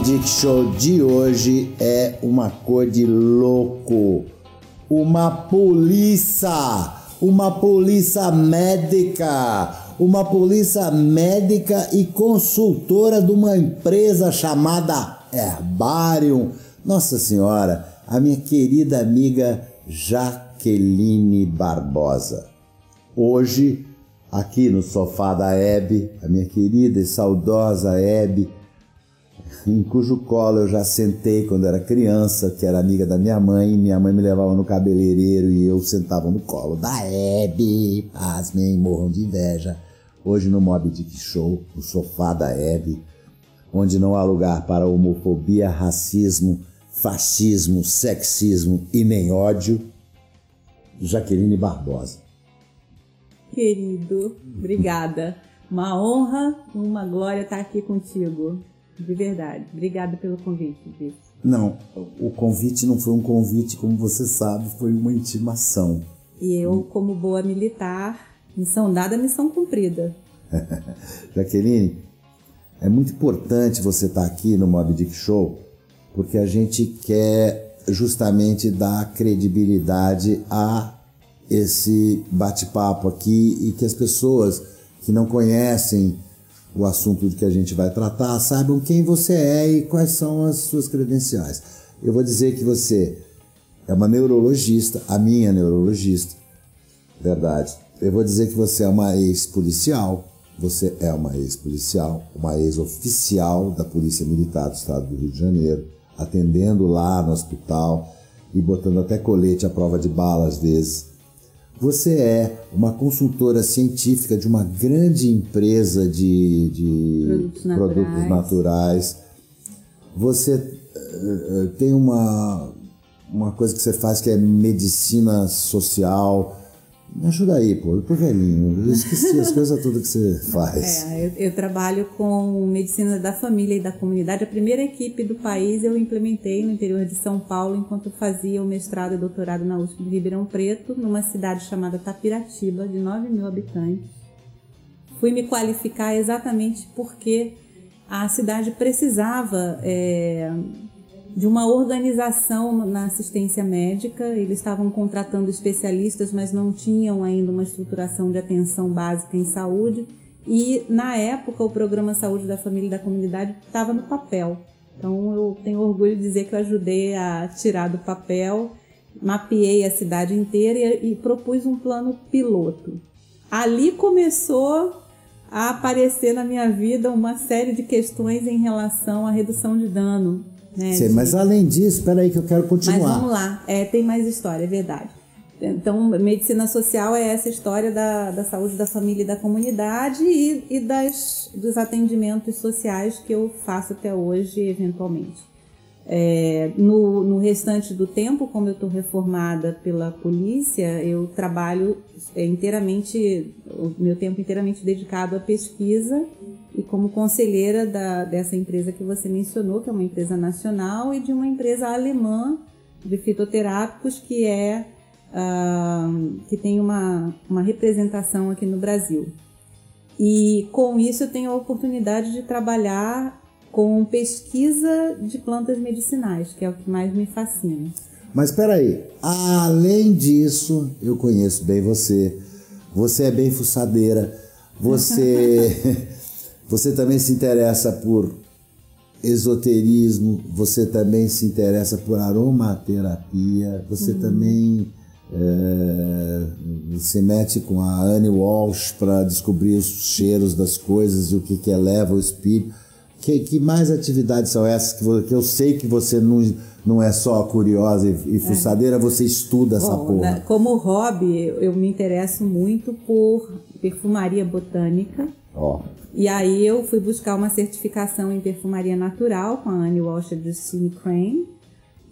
Dick Show de hoje é uma cor de louco. Uma polícia, uma polícia médica, uma polícia médica e consultora de uma empresa chamada Herbarium. Nossa Senhora, a minha querida amiga Jaqueline Barbosa. Hoje aqui no sofá da Hebe, a minha querida e saudosa Hebe, em cujo colo eu já sentei quando era criança, que era amiga da minha mãe, minha mãe me levava no cabeleireiro e eu sentava no colo da Hebe, pasmem, morram de inveja. Hoje no Mob Dick Show, no sofá da Hebe, onde não há lugar para homofobia, racismo, fascismo, sexismo e nem ódio, Jaqueline Barbosa querido. Obrigada. Uma honra, uma glória estar aqui contigo. De verdade. Obrigada pelo convite. Não, o convite não foi um convite, como você sabe, foi uma intimação. E eu, como boa militar, missão dada, missão cumprida. Jaqueline, é muito importante você estar aqui no Mob Dick Show, porque a gente quer justamente dar credibilidade a esse bate-papo aqui e que as pessoas que não conhecem o assunto que a gente vai tratar saibam quem você é e quais são as suas credenciais. Eu vou dizer que você é uma neurologista, a minha neurologista, verdade. Eu vou dizer que você é uma ex-policial, você é uma ex-policial, uma ex-oficial da Polícia Militar do Estado do Rio de Janeiro, atendendo lá no hospital e botando até colete à prova de bala às vezes você é uma consultora científica de uma grande empresa de, de produtos, naturais. produtos naturais. Você uh, tem uma, uma coisa que você faz que é medicina social. Me ajuda aí, pô. Eu tô velhinho. Eu esqueci as coisas todas que você faz. É, eu, eu, trabalho com medicina da família e da comunidade. A primeira equipe do país eu implementei no interior de São Paulo enquanto fazia o mestrado e doutorado na USP de Ribeirão Preto, numa cidade chamada Tapiratiba, de 9 mil habitantes. Fui me qualificar exatamente porque a cidade precisava é, de uma organização na assistência médica. Eles estavam contratando especialistas, mas não tinham ainda uma estruturação de atenção básica em saúde. E na época o programa Saúde da Família e da Comunidade estava no papel. Então eu tenho orgulho de dizer que eu ajudei a tirar do papel, mapeei a cidade inteira e, e propus um plano piloto. Ali começou a aparecer na minha vida uma série de questões em relação à redução de dano né, Sim, de... Mas além disso, espera aí que eu quero continuar. Mas vamos lá, é, tem mais história, é verdade. Então, medicina social é essa história da, da saúde da família e da comunidade e, e das, dos atendimentos sociais que eu faço até hoje, eventualmente. É, no, no restante do tempo, como eu estou reformada pela polícia, eu trabalho é, inteiramente, o meu tempo inteiramente dedicado à pesquisa e como conselheira da, dessa empresa que você mencionou, que é uma empresa nacional, e de uma empresa alemã de fitoterápicos que é uh, que tem uma, uma representação aqui no Brasil. E com isso eu tenho a oportunidade de trabalhar com pesquisa de plantas medicinais, que é o que mais me fascina. Mas espera aí, além disso, eu conheço bem você. Você é bem fuçadeira. Você você também se interessa por esoterismo, você também se interessa por aromaterapia, você uhum. também é, se mete com a Anne Walsh para descobrir os cheiros das coisas e o que, que eleva o espírito. Que, que mais atividades são essas que, que eu sei que você não, não é só curiosa e, e é. fuçadeira, é. você estuda Bom, essa porra. Né, como hobby, eu me interesso muito por perfumaria botânica. Oh. E aí eu fui buscar uma certificação em perfumaria natural com a Anne Walsh e Justine Crane.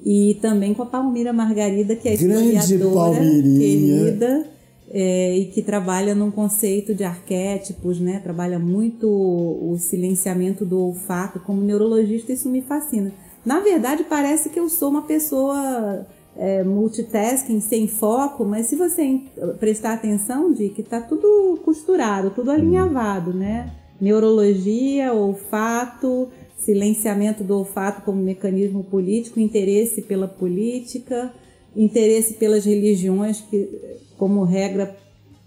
E também com a Palmira Margarida, que é historiadora querida é, e que trabalha num conceito de arquétipos, né? Trabalha muito o silenciamento do olfato. Como neurologista, isso me fascina. Na verdade, parece que eu sou uma pessoa é, multitasking, sem foco, mas se você prestar atenção, de que está tudo costurado, tudo alinhavado, né? Neurologia, olfato, silenciamento do olfato como mecanismo político, interesse pela política, interesse pelas religiões que, como regra,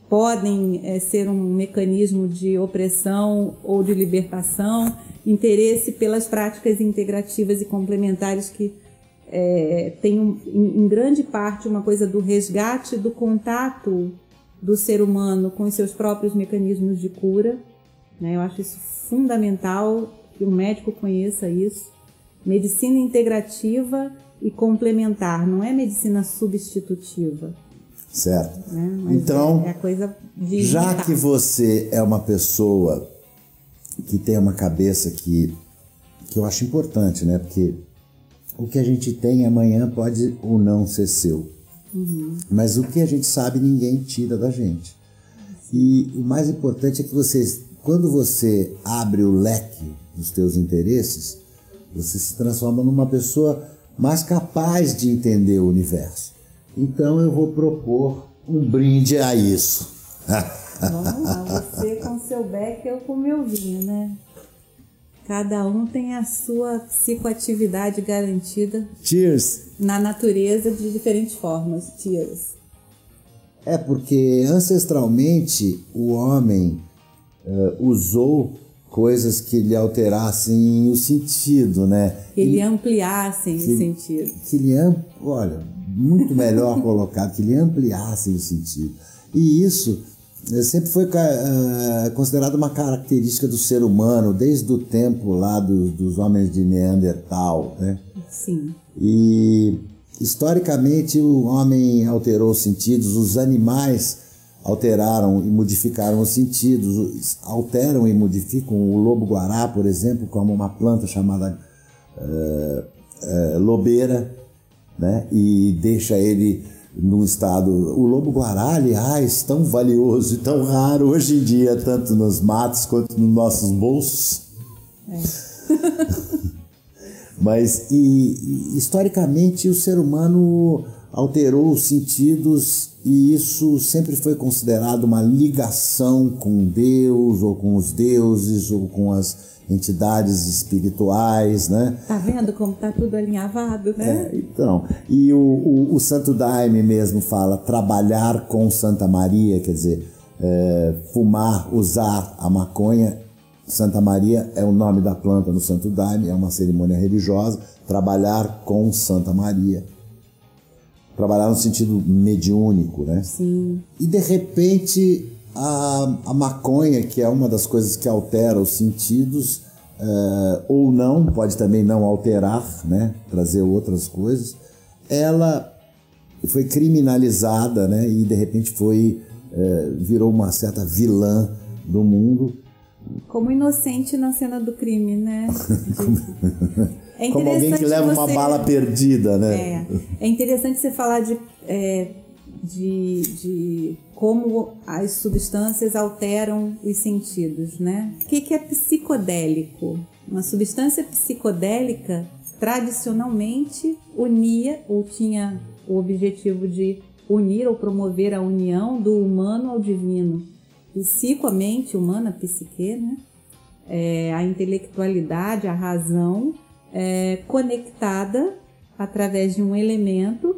podem é, ser um mecanismo de opressão ou de libertação, interesse pelas práticas integrativas e complementares que é, um, em, em grande parte uma coisa do resgate do contato do ser humano com os seus próprios mecanismos de cura. Né? Eu acho isso fundamental que o médico conheça isso. Medicina integrativa e complementar, não é medicina substitutiva. Certo. Né? Então, é, é coisa de já que você é uma pessoa que tem uma cabeça que, que eu acho importante, né? Porque o que a gente tem amanhã pode ou não ser seu. Uhum. Mas o que a gente sabe, ninguém tira da gente. E o mais importante é que você, quando você abre o leque dos teus interesses, você se transforma numa pessoa mais capaz de entender o universo. Então eu vou propor um brinde a isso. Vamos lá, você com seu beck, eu com meu vinho, né? Cada um tem a sua psicoatividade garantida. Cheers! Na natureza de diferentes formas. Cheers! É porque ancestralmente o homem uh, usou coisas que lhe alterassem o sentido, né? Que lhe ampliassem que, o sentido. Que lhe, olha, muito melhor colocado, que lhe ampliassem o sentido. E isso eh, sempre foi uh, considerado uma característica do ser humano, desde o tempo lá do, dos homens de Neandertal, né? Sim. E historicamente o homem alterou os sentidos, os animais alteraram e modificaram os sentidos, alteram e modificam o lobo-guará, por exemplo, como uma planta chamada uh, uh, lobeira, né? e deixa ele num estado. O lobo-guará, aliás, tão valioso e tão raro hoje em dia, tanto nos matos quanto nos nossos bolsos. É. Mas, e, e, historicamente, o ser humano alterou os sentidos e isso sempre foi considerado uma ligação com Deus ou com os deuses ou com as entidades espirituais, né? Tá vendo como tá tudo alinhavado, né? É, então, e o, o, o, Santo Daime mesmo fala trabalhar com Santa Maria, quer dizer, é, fumar, usar a maconha. Santa Maria é o nome da planta no Santo Daime, é uma cerimônia religiosa. Trabalhar com Santa Maria trabalhar no sentido mediúnico, né? Sim. E de repente a, a maconha, que é uma das coisas que altera os sentidos, uh, ou não, pode também não alterar, né? Trazer outras coisas, ela foi criminalizada, né? E de repente foi uh, virou uma certa vilã do mundo. Como inocente na cena do crime, né? É Como alguém que leva você... uma bala perdida, né? É, é interessante você falar de, é, de, de como as substâncias alteram os sentidos, né? O que, que é psicodélico? Uma substância psicodélica tradicionalmente unia ou tinha o objetivo de unir ou promover a união do humano ao divino. Psico, a mente humana, psique, né? É, a intelectualidade, a razão é, conectada através de um elemento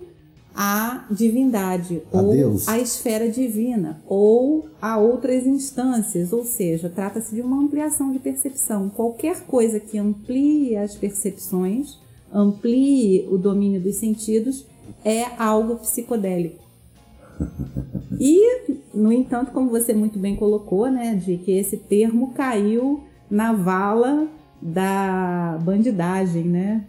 à divindade a ou Deus. à esfera divina ou a outras instâncias, ou seja, trata-se de uma ampliação de percepção. Qualquer coisa que amplie as percepções, amplie o domínio dos sentidos, é algo psicodélico. E, no entanto, como você muito bem colocou, né, de que esse termo caiu na vala da bandidagem, né?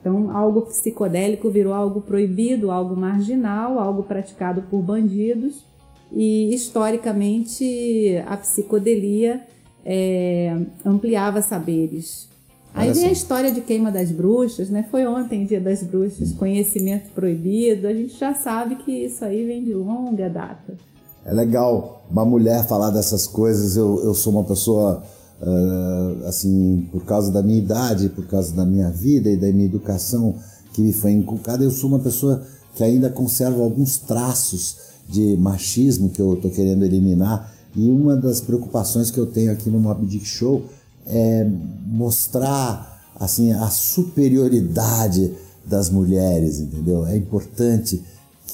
Então, algo psicodélico virou algo proibido, algo marginal, algo praticado por bandidos. E, historicamente, a psicodelia é, ampliava saberes. Aí vem a história de queima das bruxas, né? Foi ontem, dia das bruxas, conhecimento proibido. A gente já sabe que isso aí vem de longa data. É legal uma mulher falar dessas coisas. Eu, eu sou uma pessoa uh, assim, por causa da minha idade, por causa da minha vida e da minha educação que me foi inculcada, eu sou uma pessoa que ainda conserva alguns traços de machismo que eu estou querendo eliminar. E uma das preocupações que eu tenho aqui no Mob Dick Show é mostrar assim a superioridade das mulheres, entendeu? É importante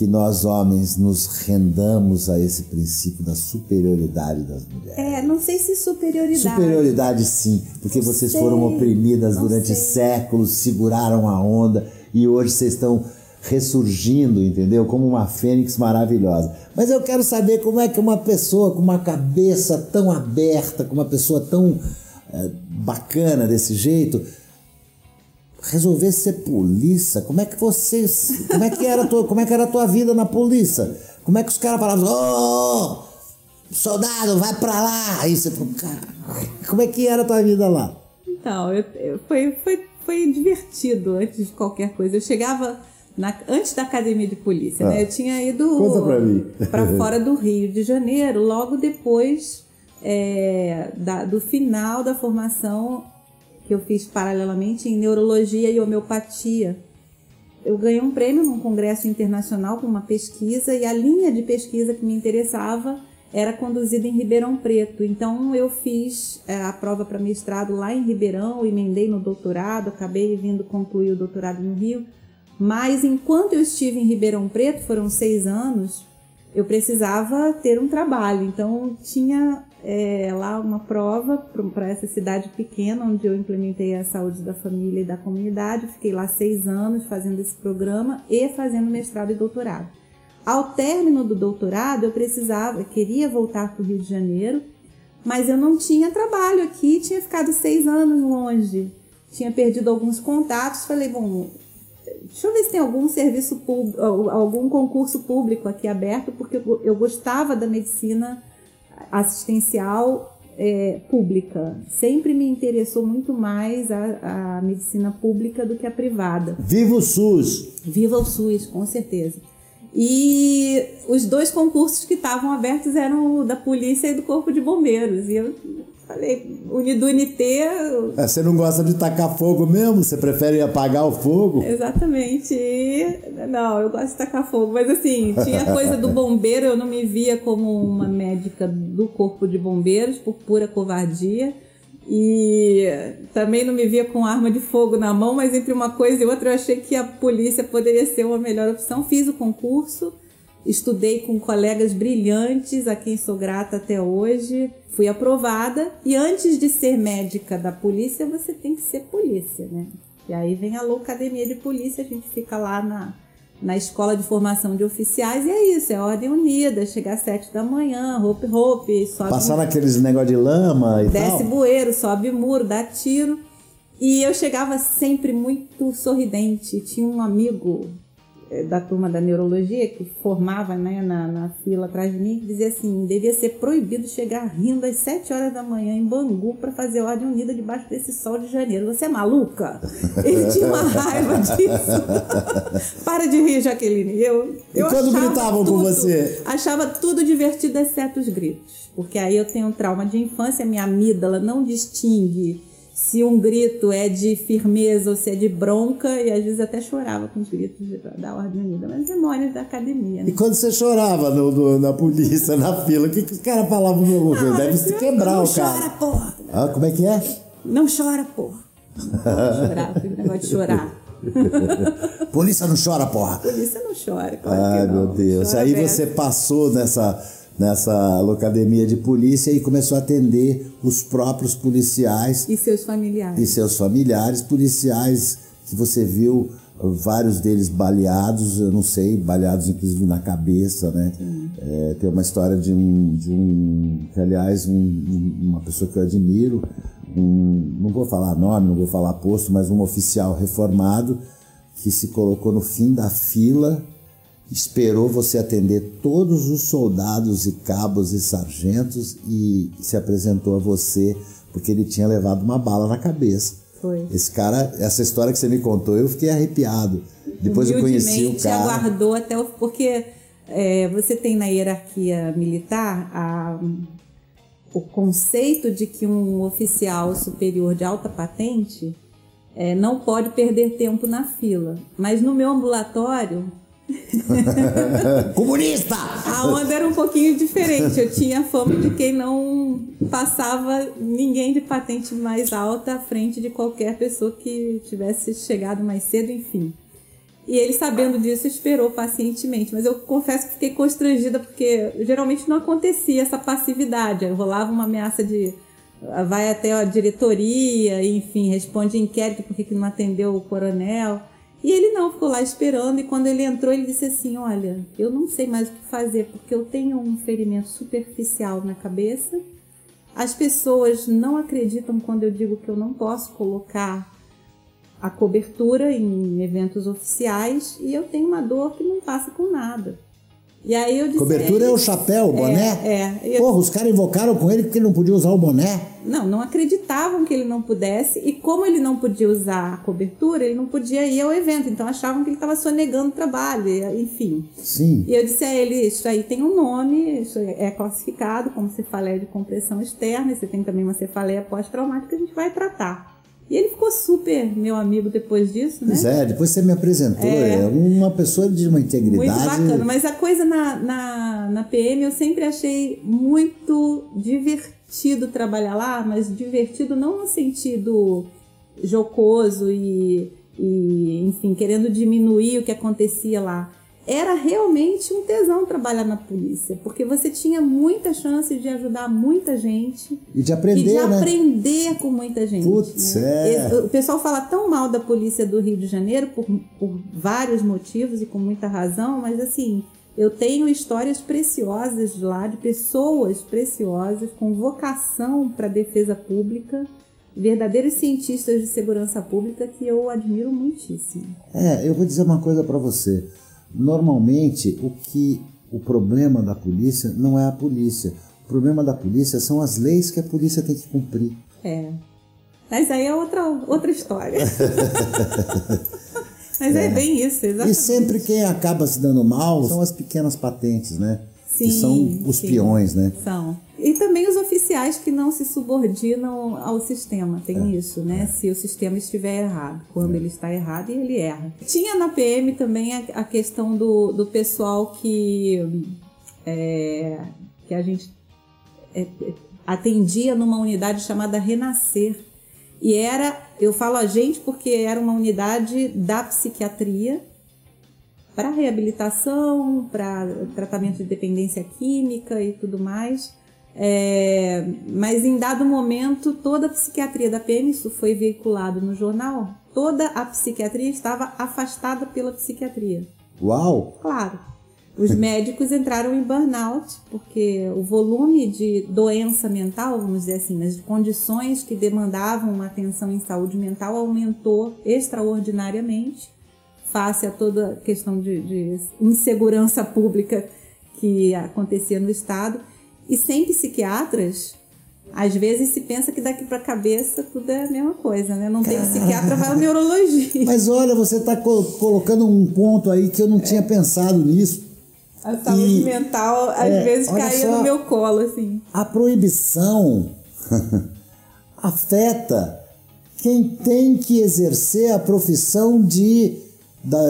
que nós homens nos rendamos a esse princípio da superioridade das mulheres. É, não sei se superioridade. Superioridade sim, porque Não vocês sei, foram oprimidas durante sei. séculos, seguraram a onda e hoje vocês estão ressurgindo, entendeu? Como uma fênix maravilhosa. Mas eu quero saber como é que uma pessoa com uma cabeça tão aberta, com uma pessoa tão eh, bacana desse jeito, resolver ser polícia, como é que você, como é que era a tua, como é que era a tua vida na polícia? Como é que os caras falavam, ô, soldado, vai pra lá, aí você falou, cara, como é que era a tua vida lá? Então, eu- eu- foi, foi, foi divertido antes de qualquer coisa. Eu chegava na- antes da academia de polícia, Ah. né? Eu tinha ido Conta pra mim. pra fora do Rio de Janeiro, logo depois é, da- do final da formação que eu fiz paralelamente em neurologia e homeopatia. Eu ganhei um prêmio num congresso internacional com uma pesquisa e a linha de pesquisa que me interessava era conduzida em Ribeirão Preto. Então eu fiz é, a prova para mestrado lá em Ribeirão, emendei no doutorado, acabei vindo concluir o doutorado no Rio. Mas enquanto eu estive em Ribeirão Preto, foram seis anos, eu precisava ter um trabalho. Então tinha é, lá uma prova para essa cidade pequena, onde eu implementei a saúde da família e da comunidade. Fiquei lá seis anos fazendo esse programa e fazendo mestrado e doutorado. Ao término do doutorado, eu precisava, queria voltar para o Rio de Janeiro, mas eu não tinha trabalho aqui, tinha ficado seis anos longe, tinha perdido alguns contatos. Falei, bom, deixa eu ver se tem algum serviço público, algum concurso público aqui aberto, porque eu gostava da medicina assistencial é, pública. Sempre me interessou muito mais a, a medicina pública do que a privada. Viva o SUS! Viva o SUS, com certeza. E os dois concursos que estavam abertos eram o da polícia e do corpo de bombeiros. E eu falei, do Unité, É, Você não gosta de tacar fogo mesmo? Você prefere apagar o fogo? Exatamente. Não, eu gosto de tacar fogo, mas assim, tinha coisa do bombeiro, eu não me via como uma médica do corpo de bombeiros por pura covardia. E também não me via com arma de fogo na mão, mas entre uma coisa e outra eu achei que a polícia poderia ser uma melhor opção. Fiz o concurso, estudei com colegas brilhantes, a quem sou grata até hoje. Fui aprovada e antes de ser médica da polícia, você tem que ser polícia, né? E aí vem a Loucademia de Polícia, a gente fica lá na, na escola de formação de oficiais e é isso, é ordem unida, chegar às sete da manhã, roupa roupa, sobe Passar naqueles negócio de lama e desce tal? bueiro, sobe muro, dá tiro. E eu chegava sempre muito sorridente. Tinha um amigo da turma da neurologia que formava né, na, na fila atrás de mim que dizia assim: devia ser proibido chegar rindo às 7 horas da manhã em Bangu para fazer ordem unida debaixo desse sol de janeiro. Você é maluca? Ele tinha uma raiva disso. Para de rir, Jaqueline. Eu, E eu quando achava gritavam com tudo- você? Achava tudo divertido, exceto os gritos. Porque aí eu tenho um trauma de infância, minha amígdala não distingue se um grito é de firmeza ou se é de bronca, e às vezes até chorava com os gritos da Ordem Unida. Mas memórias da academia, E né? quando você chorava no- no- na polícia, na fila, o que, que os caras falavam? Ah, Deve se quebrar não o cara. chora, porra! Ah, como é que é? Não chora, porra! Não chorar, negócio de chorar. Polícia não chora, porra. Polícia não chora, claro Ai, não. meu Deus. Chora Aí você passou nessa, nessa locademia de polícia e começou a atender os próprios policiais E seus familiares. e seus familiares, policiais que você viu vários deles baleados, eu não sei, baleados inclusive na cabeça, né? É, tem uma história de um, de um que aliás um- um- uma pessoa que eu admiro, um, não vou falar nome, não vou falar posto, mas um oficial reformado que se colocou no fim da fila, esperou você atender todos os soldados e cabos e sargentos e se apresentou a você porque ele tinha levado uma bala na cabeça. Foi. Esse cara, essa história que você me contou, eu fiquei arrepiado. Depois eu conheci o cara. aguardou até o. Porque é, você tem na hierarquia militar a- o conceito de que um oficial superior de alta patente é, não pode perder tempo na fila. Mas no meu ambulatório, Comunista! A onda era um pouquinho diferente. Eu tinha fama de quem não passava ninguém de patente mais alta à frente de qualquer pessoa que tivesse chegado mais cedo, enfim. E ele, sabendo disso, esperou pacientemente. Mas eu confesso que fiquei constrangida, porque geralmente não acontecia essa passividade. Rolava uma ameaça de vai até a diretoria, enfim, responde inquérito porque que não atendeu o coronel. E ele não, ficou lá esperando. E quando ele entrou, ele disse assim: Olha, eu não sei mais o que fazer, porque eu tenho um ferimento superficial na cabeça. As pessoas não acreditam quando eu digo que eu não posso colocar a cobertura em eventos oficiais e eu tenho uma dor que não passa com nada. E aí eu disse, Cobertura é o chapéu, o boné? É. é. Porra, os caras invocaram com ele porque ele não podia usar o boné? Não, não acreditavam que ele não pudesse. E como ele não podia usar a cobertura, ele não podia ir ao evento. Então achavam que ele estava sonegando o trabalho, enfim. Sim. E eu disse a ele, isso aí tem um nome, isso é classificado como cefaleia de compressão externa. E você tem também uma cefaleia pós-traumática, a gente vai tratar. E ele ficou super meu amigo depois disso, né? Pois é, depois você me apresentou. É, é uma pessoa de uma integridade. Muito bacana. Mas a coisa na, na, na PM eu sempre achei muito divertido trabalhar lá, mas divertido não no sentido jocoso e, e enfim, querendo diminuir o que acontecia lá era realmente um tesão trabalhar na polícia, porque você tinha muita chance de ajudar muita gente. E de aprender, e de né? aprender com muita gente. Putz, né? é. O pessoal fala tão mal da polícia do Rio de Janeiro por, por vários motivos e com muita razão, mas assim, eu tenho histórias preciosas de lá, de pessoas preciosas com vocação para a defesa pública verdadeiros cientistas de segurança pública que eu admiro muitíssimo. É, eu vou dizer uma coisa para você. Normalmente, o que o problema da polícia não é a polícia. O problema da polícia são as leis que a polícia tem que cumprir. É. Mas aí é outra, outra história. Mas é. é. bem isso, exatamente. E sempre quem acaba se dando mal são as pequenas patentes, né? Sim, que são os sim, peões, né? São. E também os oficiais que não se subordinam ao sistema, tem é, isso, né? É. Se o sistema estiver errado, quando é. ele está errado ele erra. Tinha na PM também a, a questão do, do pessoal que, é, que a gente é, atendia numa unidade chamada Renascer. E era, eu falo a gente porque era uma unidade da psiquiatria para reabilitação, para tratamento de dependência química e tudo mais. É, mas em dado momento, toda a psiquiatria da PM, isso foi veiculado no jornal, toda a psiquiatria estava afastada pela psiquiatria. Uau! Claro. Os médicos entraram em burnout, porque o volume de doença mental, vamos dizer assim, as condições que demandavam uma atenção em saúde mental aumentou extraordinariamente, face a toda a questão de, de insegurança pública que acontecia no Estado. E sem psiquiatras, às vezes se pensa que daqui para a cabeça tudo é a mesma coisa, né? Não tem psiquiatra, vai ao neurologista. Mas olha, você está colocando um ponto aí que eu não é. tinha pensado nisso. A saúde e, mental às é, vezes caía só, no meu colo, assim. A proibição afeta quem tem que exercer a profissão de,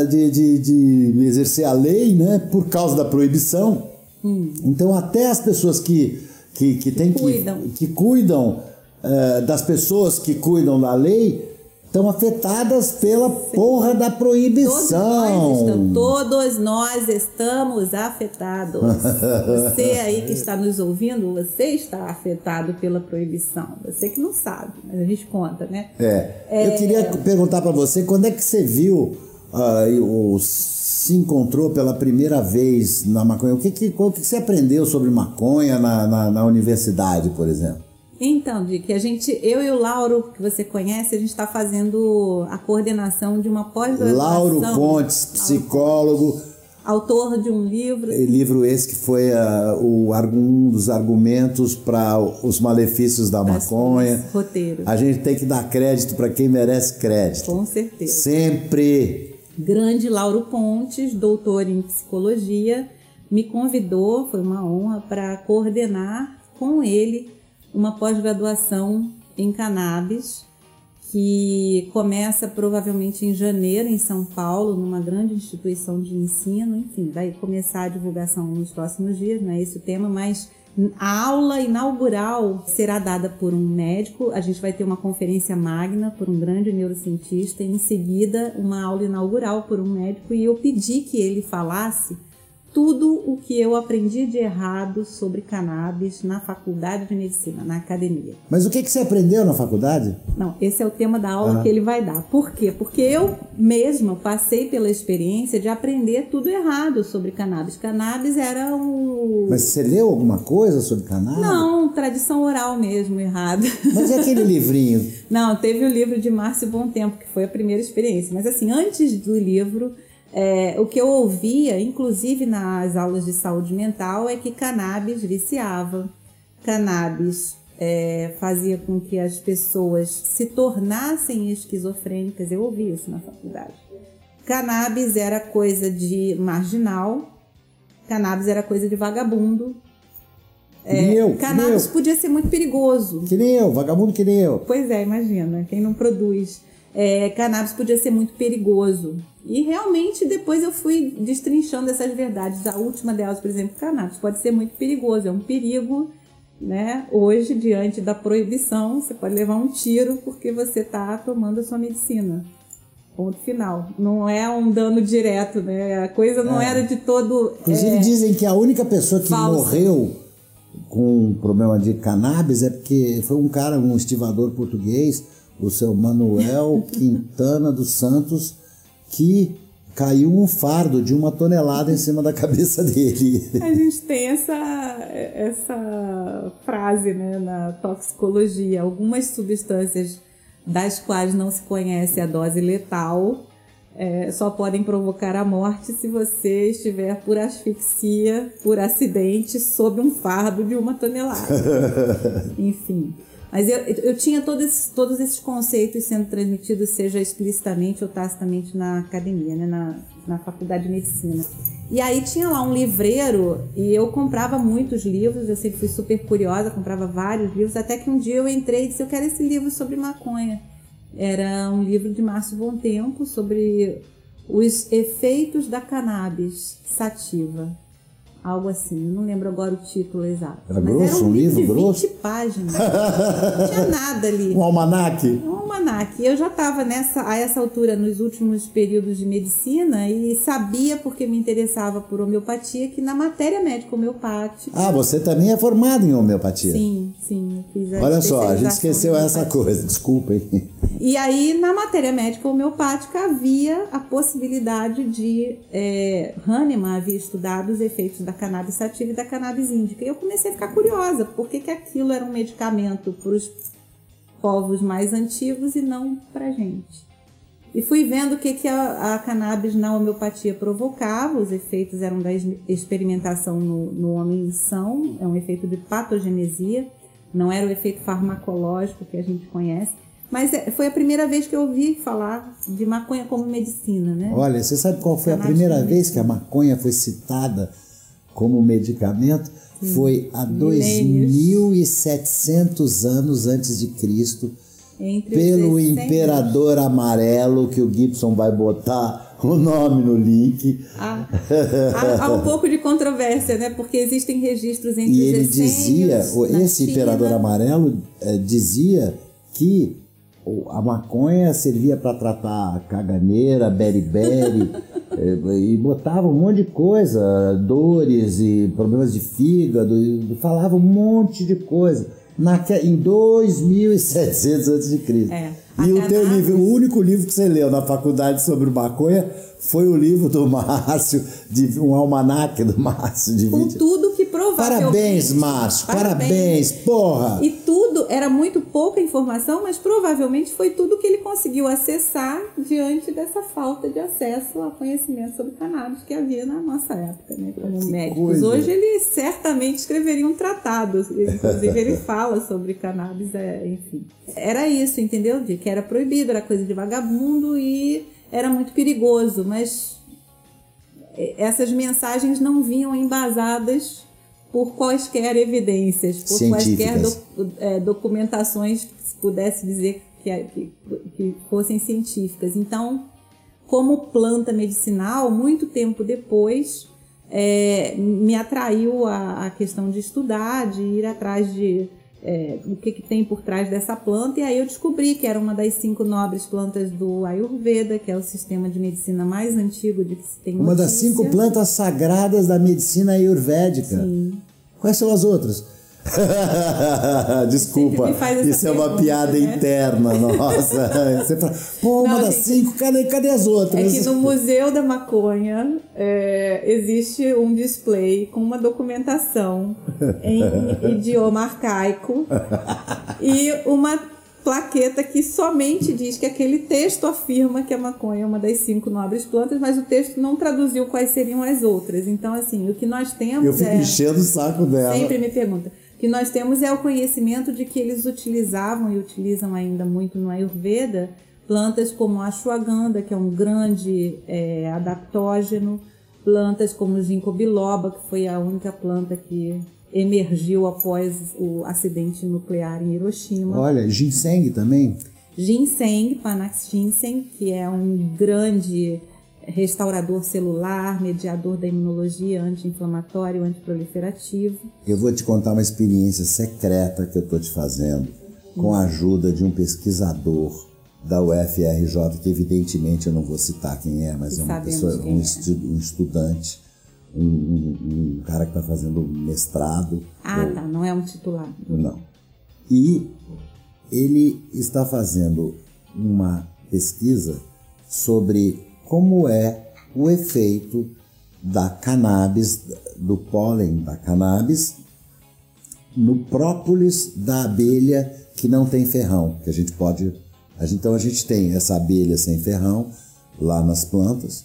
de, de, de exercer a lei, né? Por causa da proibição. Hum. Então, até as pessoas que, que, que, que, cuidam, que, que cuidam uh, das pessoas que cuidam da lei estão afetadas pela Sim. porra da proibição. Todos nós, estamos, todos nós estamos afetados. Você aí que está nos ouvindo, você está afetado pela proibição. Você que não sabe, mas a gente conta, né? É. é... Eu queria perguntar para você, quando é que você viu uh, os se encontrou pela primeira vez na maconha? O que, que, o que você aprendeu sobre maconha na, na, na universidade, por exemplo? Então, Dick, a gente, eu e o Lauro, que você conhece, a gente está fazendo a coordenação de uma pós-graduação. Lauro Pontes, psicólogo. Autor de um livro. Livro esse que foi uh, o, um dos argumentos para os malefícios da maconha. Roteiro. A gente tem que dar crédito para quem merece crédito. Com certeza. Sempre grande Lauro Pontes, doutor em psicologia, me convidou, foi uma honra, para coordenar com ele uma pós-graduação em cannabis, que começa provavelmente em janeiro em São Paulo, numa grande instituição de ensino, enfim, vai começar a divulgação nos próximos dias, não é esse o tema, mas a aula inaugural será dada por um médico, a gente vai ter uma conferência magna por um grande neurocientista, e em seguida uma aula inaugural por um médico, e eu pedi que ele falasse tudo o que eu aprendi de errado sobre cannabis na faculdade de medicina, na academia. Mas o que, que você aprendeu na faculdade? Não, esse é o tema da aula ah. que ele vai dar. Por quê? Porque eu mesma passei pela experiência de aprender tudo errado sobre cannabis. Cannabis era um. Mas você leu alguma coisa sobre cannabis? Não, tradição oral mesmo, errada. Mas é aquele livrinho? Não, teve o livro de Márcio Bom Tempo, que foi a primeira experiência. Mas assim, antes do livro é, o que eu ouvia, inclusive nas aulas de saúde mental, é que cannabis viciava, cannabis é, fazia com que as pessoas se tornassem esquizofrênicas. Eu ouvi isso na faculdade. Cannabis era coisa de marginal, cannabis era coisa de vagabundo. É, eu, cannabis eu. podia ser muito perigoso. Que nem eu, vagabundo que nem eu. Pois é, imagina, quem não produz. É, cannabis podia ser muito perigoso. E realmente depois eu fui destrinchando essas verdades. A última delas, por exemplo, cannabis pode ser muito perigoso, é um perigo, né? Hoje, diante da proibição, você pode levar um tiro porque você está tomando a sua medicina. Ponto final. Não é um dano direto, né? A coisa não é. era de todo. Inclusive, é, dizem que a única pessoa que falsa. morreu com um problema de cannabis é porque foi um cara, um estivador português, o seu Manuel Quintana dos Santos que caiu um fardo de uma tonelada em cima da cabeça dele. A gente tem essa, essa frase né, na toxicologia. Algumas substâncias das quais não se conhece a dose letal é, só podem provocar a morte se você estiver por asfixia, por acidente, sob um fardo de uma tonelada. Enfim. Mas eu, eu tinha todos esses, todos esses conceitos sendo transmitidos, seja explicitamente ou tacitamente na academia, né, na, na faculdade de medicina. E aí tinha lá um livreiro e eu comprava muitos livros, eu sempre fui super curiosa, comprava vários livros, até que um dia eu entrei e disse, eu quero esse livro sobre maconha. Era um livro de Márcio Bom Tempo sobre os efeitos da cannabis sativa. Algo assim, não lembro agora o título exato. Era Mas grosso, era um, livro, livro grosso? 20 páginas. não tinha nada ali. Um almanaque? Um almanaque. Eu já estava nessa, a essa altura nos últimos períodos de medicina e sabia, porque me interessava por homeopatia, que na matéria médica homeopática. Ah, você também é formado em homeopatia? Sim, sim. Eu fiz a Olha só, a gente esqueceu essa coisa, desculpem. E aí, na matéria médica homeopática, havia a possibilidade de. É, Hahnemann havia estudado os efeitos da cannabis sativa e da cannabis índica. E eu comecei a ficar curiosa, por que, que aquilo era um medicamento para os povos mais antigos e não para gente. E fui vendo o que, que a, a, cannabis na homeopatia provocava, os efeitos eram da experimentação no, no homem são, é um efeito de patogenesia, não era o efeito farmacológico que a gente conhece. Mas é, foi a primeira vez que eu ouvi falar de maconha como medicina, né? Olha, você sabe qual foi a primeira vez que a maconha foi citada como medicamento? Foi há 2.700 anos antes de Cristo, Entre pelo imperador amarelo, que o Gibson vai botar o nome no link. Há, há, há, um pouco de controvérsia, né? Porque existem registros entre e ele dizia, esse China. imperador amarelo é, dizia que a maconha servia para tratar caganeira, beriberi, eh, e botava um monte de coisa, dores e problemas de fígado, e falava um monte de coisa. Naque, em 2700 a.C. É, e o teu livro, o único livro que você leu na faculdade sobre maconha foi o livro do Márcio, de um almanaque do Márcio de Com tudo provavelmente... Parabéns, Márcio, parabéns. parabéns, porra! E tudo, era muito pouca informação, mas provavelmente foi tudo que ele conseguiu acessar diante dessa falta de acesso a conhecimento sobre cannabis que havia na nossa época, né, como que médicos. Coisa. Hoje ele certamente escreveria um tratado, inclusive ele fala sobre cannabis, é, enfim. Era isso, entendeu? De que era proibido, era coisa de vagabundo e era muito perigoso, mas essas mensagens não vinham embasadas por quaisquer evidências, por quaisquer do, é, documentações que se pudesse dizer que, que, que fossem científicas. Então, como planta medicinal, muito tempo depois, é, me atraiu a, a, questão de estudar, de ir atrás de é, o que, que, tem por trás dessa planta, e aí eu descobri que era uma das cinco nobres plantas do Ayurveda, que é o sistema de medicina mais antigo de que se tem Uma notícia. das cinco plantas sagradas da medicina ayurvédica. Sim. Quais são as outras? Desculpa, isso é uma pergunta, piada né? interna, nossa. Você fala, pô, uma Não, das gente, cinco, cadê, cadê as outras? É que no Museu da Maconha é, existe um display com uma documentação em idioma arcaico e uma plaqueta que somente diz que aquele texto afirma que a maconha é uma das cinco nobres plantas, mas o texto não traduziu quais seriam as outras. Então, assim, o que nós temos Eu fico é... enchendo o saco dela. Sempre me pergunta. O que nós temos é o conhecimento de que eles utilizavam e utilizam ainda muito no Ayurveda plantas como a ashwagandha, que é um grande é, adaptógeno, plantas como o ginkgo biloba, que foi a única planta que emergiu após o acidente nuclear em Hiroshima. Olha, ginseng também. Ginseng, Panax ginseng, que é um grande restaurador celular, mediador da imunologia, anti-inflamatório, antiproliferativo. Eu vou te contar uma experiência secreta que eu estou te fazendo com a ajuda de um pesquisador da UFRJ, que evidentemente eu não vou citar quem é, mas é uma pessoa, um, é. estu- um estudante, um, um- um cara que está fazendo mestrado. Ah, ou- tá, não é um titular. Não. E ele está fazendo uma pesquisa sobre como é o efeito da cannabis, do pólen da cannabis, no própolis da abelha que não tem ferrão, que a gente pode. Então a gente tem essa abelha sem ferrão lá nas plantas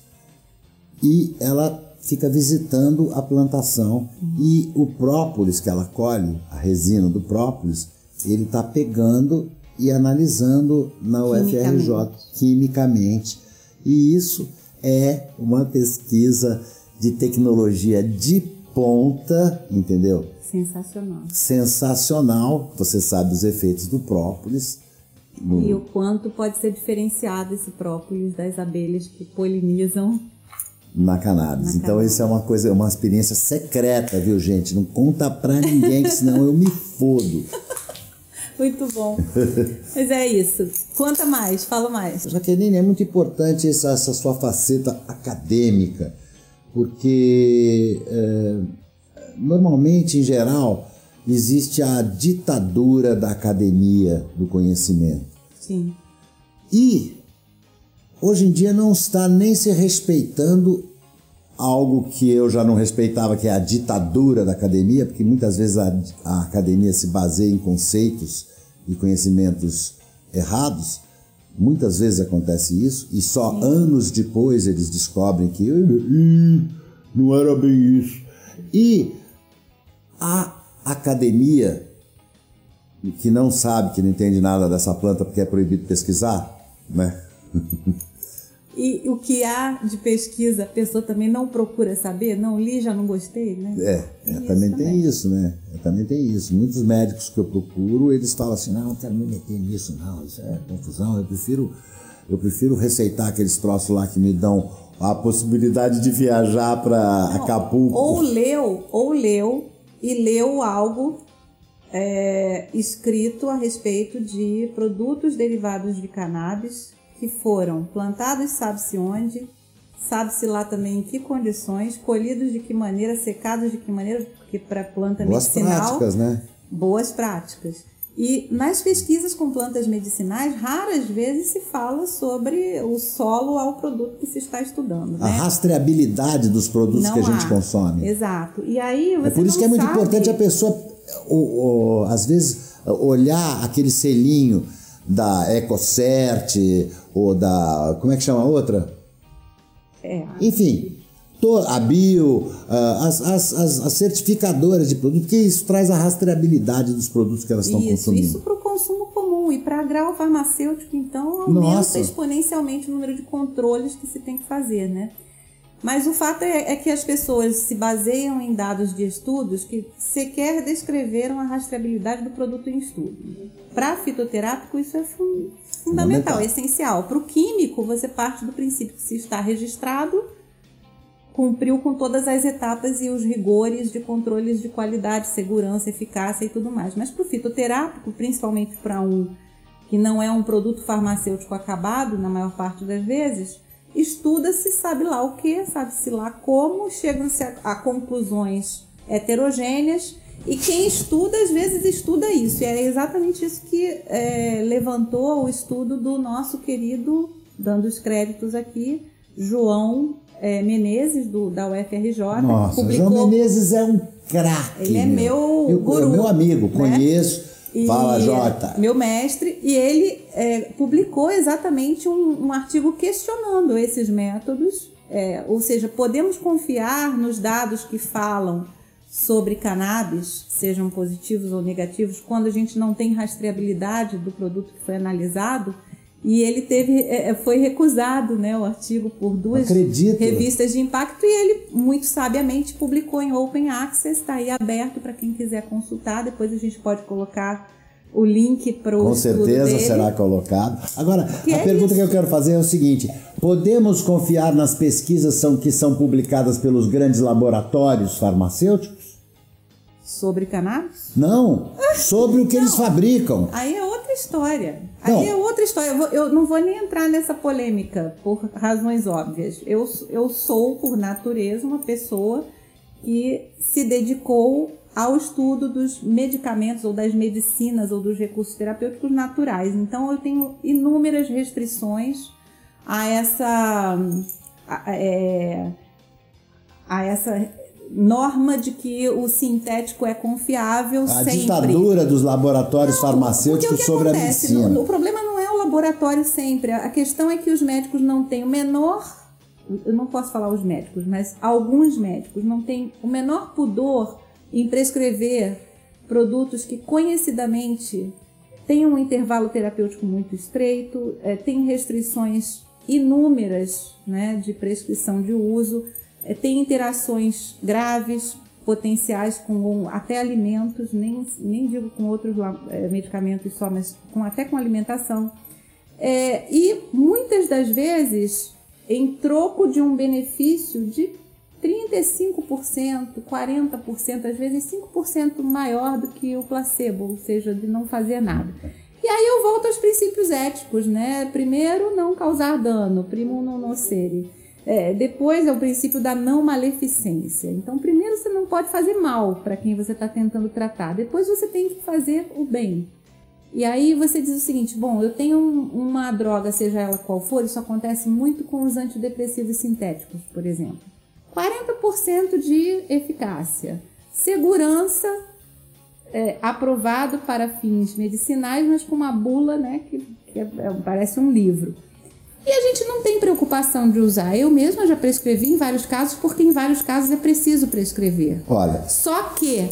e ela fica visitando a plantação e o própolis que ela colhe, a resina do própolis, ele está pegando e analisando na UFRJ quimicamente. E isso é uma pesquisa de tecnologia de ponta, entendeu? Sensacional. Sensacional. Você sabe os efeitos do própolis. no- E o quanto pode ser diferenciado esse própolis das abelhas que polinizam. na cannabis. Na então cannabis. isso é uma coisa, uma experiência secreta, viu, gente? Não conta pra ninguém, que senão eu me fodo. Muito bom. Mas é isso. Conta mais, fala mais. Jaqueline, é muito importante essa, essa sua faceta acadêmica, porque é, normalmente, em geral, existe a ditadura da academia do conhecimento. Sim. E hoje em dia não está nem se respeitando algo que eu já não respeitava, que é a ditadura da academia, porque muitas vezes a, a academia se baseia em conceitos e conhecimentos errados. Muitas vezes acontece isso, e só anos depois eles descobrem que "Ih, não era bem isso. E a academia que não sabe, que não entende nada dessa planta porque é proibido pesquisar, né? E o que há de pesquisa, a pessoa também não procura saber? Não li, já não gostei, né? É, é, também tem isso, né? É, também tem isso. Muitos médicos que eu procuro, eles falam assim, não, não quero me meter nisso, não, isso é confusão, eu prefiro, eu prefiro receitar aqueles troços lá que me dão a possibilidade de viajar para Acapulco. Ou leu, ou leu e leu algo é, escrito a respeito de produtos derivados de cannabis que foram plantados sabe-se onde, sabe-se lá também em que condições, colhidos de que maneira, secados de que maneira, porque para planta Boas medicinal práticas, né? boas práticas. E nas pesquisas com plantas medicinais, raras vezes se fala sobre o solo ao produto que se está estudando. A Né? rastreabilidade dos produtos Não que a gente há. consome. Exato. E aí você É por isso que é muito sabe- importante a pessoa, o- o- às vezes, olhar aquele selinho da EcoCert ou da. Como é que chama a outra? É, Enfim, to- a Bio, as, as, as, as certificadoras de produto, porque isso traz a rastreabilidade dos produtos que elas estão isso, consumindo. isso para o consumo comum. E para grau farmacêutico, então, aumenta Nossa. exponencialmente o número de controles que se tem que fazer, né? Mas o fato é, é, que as pessoas se baseiam em dados de estudos que sequer descreveram a rastreabilidade do produto em estudo. Para fitoterápico, isso é fun fundamental, é essencial. Para o químico, você parte do princípio que se está registrado, cumpriu com todas as etapas e os rigores de controles de qualidade, segurança, eficácia e tudo mais. Mas para o fitoterápico, principalmente para um que não é um produto farmacêutico acabado, na maior parte das vezes, estuda-se, sabe lá o que, sabe-se lá como, chegam-se a, a, conclusões heterogêneas. E quem estuda, às vezes, estuda isso. E é exatamente isso que é, levantou o estudo do nosso querido, dando os créditos aqui, João é, Menezes, do, da UFRJ. Nossa, publicou... João Menezes é um craque. Ele é meu, meu guru. meu amigo, né? conheço e Fala, Jota. Meu mestre, e ele é, publicou exatamente um, um, artigo questionando esses métodos, é, ou seja, podemos confiar nos dados que falam sobre cannabis, sejam positivos ou negativos, quando a gente não tem rastreabilidade do produto que foi analisado. E ele teve, é, é, foi recusado, né, o artigo por duas Acredito. revistas de impacto e ele muito sabiamente publicou em Open Access, está aí aberto para quem quiser consultar. Depois a gente pode colocar o link para o Com certeza dele. será colocado. Agora, que a é pergunta isso? que eu quero fazer é o seguinte: podemos confiar nas pesquisas são, que são publicadas pelos grandes laboratórios farmacêuticos? Sobre cannabis? Não, sobre o que não. eles fabricam. Aí é outra história. Não. Aí é outra história. Eu, vou, eu, não vou nem entrar nessa polêmica por razões óbvias. Eu, eu sou, por natureza, uma pessoa que se dedicou ao estudo dos medicamentos ou das medicinas ou dos recursos terapêuticos naturais. Então, eu tenho inúmeras restrições a essa. a, é, a essa norma de que o sintético é confiável a sempre. A ditadura dos laboratórios não, farmacêuticos sobre acontece? a medicina. o problema não é o laboratório sempre. A questão é que os médicos não têm o menor. Eu não posso falar os médicos, mas alguns médicos não têm o menor pudor em prescrever produtos que conhecidamente têm um intervalo terapêutico muito estreito, é, tem restrições inúmeras né, de prescrição de uso tem interações graves, potenciais com até alimentos, nem, nem digo com outros é, medicamentos só, mas com, até com alimentação. É, e muitas das vezes, em troco de um benefício de 35%, 40%, às vezes 5% maior do que o placebo, ou seja, de não fazer nada. E aí eu volto aos princípios éticos, né? Primeiro, não causar dano, primo non nocere. É, depois é o princípio da não maleficência. Então, primeiro você não pode fazer mal para quem você está tentando tratar. Depois você tem que fazer o bem. E aí você diz o seguinte: bom, eu tenho um, uma droga, seja ela qual for, isso acontece muito com os antidepressivos sintéticos, por exemplo. 40% de eficácia. Segurança é, aprovado para fins medicinais, mas com uma bula né, que, que é, parece um livro. E a gente não tem preocupação de usar. Eu mesma já prescrevi em vários casos, porque em vários casos é preciso prescrever. Olha. Só que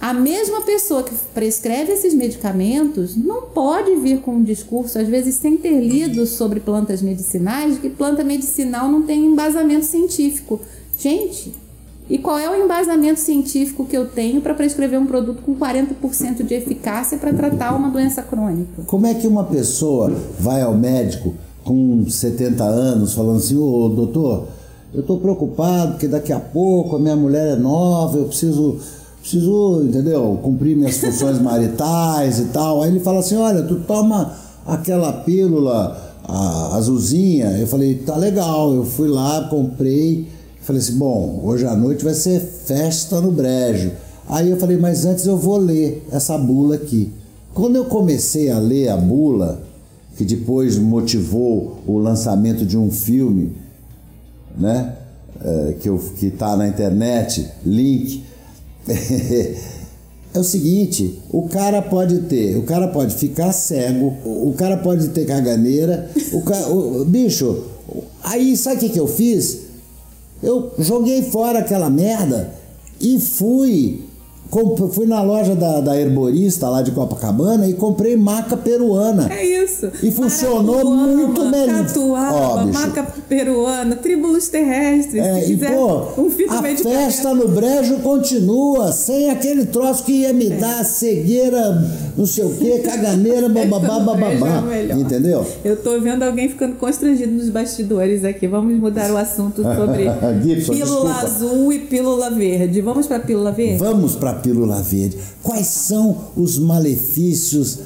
a mesma pessoa que prescreve esses medicamentos não pode vir com um discurso, às vezes sem ter lido sobre plantas medicinais, que planta medicinal não tem embasamento científico. Gente, e qual é o embasamento científico que eu tenho para prescrever um produto com 40% de eficácia para tratar uma doença crônica? Como é que uma pessoa vai ao médico com 70 anos falando assim, ô doutor, eu estou preocupado porque daqui a pouco a minha mulher é nova, eu preciso, preciso, entendeu, cumprir minhas funções maritais e tal. Aí ele fala assim, olha, tu toma aquela pílula azulzinha. Eu falei, tá legal, eu fui lá, comprei. Falei assim, bom, hoje à noite vai ser festa no brejo. Aí eu falei, mas antes eu vou ler essa bula aqui. Quando eu comecei a ler a bula, que depois motivou o lançamento de um filme, né? É, que está na internet, link. é o seguinte, o cara pode ter, o cara pode ficar cego, o cara pode ter caganeira, o, cara, o bicho, aí sabe o que, que eu fiz? Eu joguei fora aquela merda e fui fui na loja da, da herborista lá de Copacabana e comprei maca peruana. É isso. E funcionou muito melhor. Catuaba, maca peruana, tribulos terrestres. É, se quiser e, pô, um fito a festa no brejo continua, sem aquele troço que ia me é. dar cegueira, não sei o quê, caganeira, bababá, bababá. É entendeu? Eu tô vendo alguém ficando constrangido nos bastidores aqui. Vamos mudar o assunto sobre Gibson, pílula desculpa. azul e pílula verde. Vamos para pílula verde? Vamos para pílula verde. Quais são os malefícios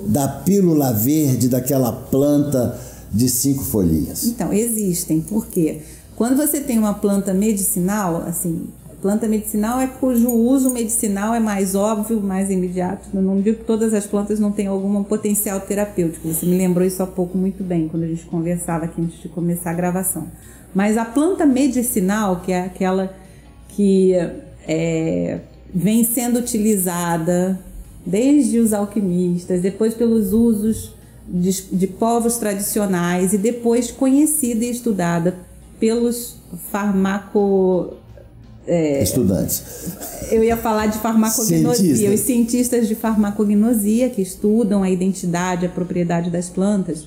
da pílula verde, daquela planta de cinco folhinhas? Então, existem. Por quê? Quando você tem uma planta medicinal, assim, planta medicinal é cujo uso medicinal é mais óbvio, mais imediato. Eu não digo que todas as plantas não têm algum potencial terapêutico. Você me lembrou isso há pouco muito bem, quando a gente conversava aqui antes de começar a gravação. Mas a planta medicinal, que é aquela que é, vem sendo utilizada desde os alquimistas, depois pelos usos de, de povos tradicionais e depois conhecida e estudada pelos farmaco é, estudantes. Eu ia falar de farmacognosia, Cientista. os cientistas de farmacognosia que estudam a identidade, a propriedade das plantas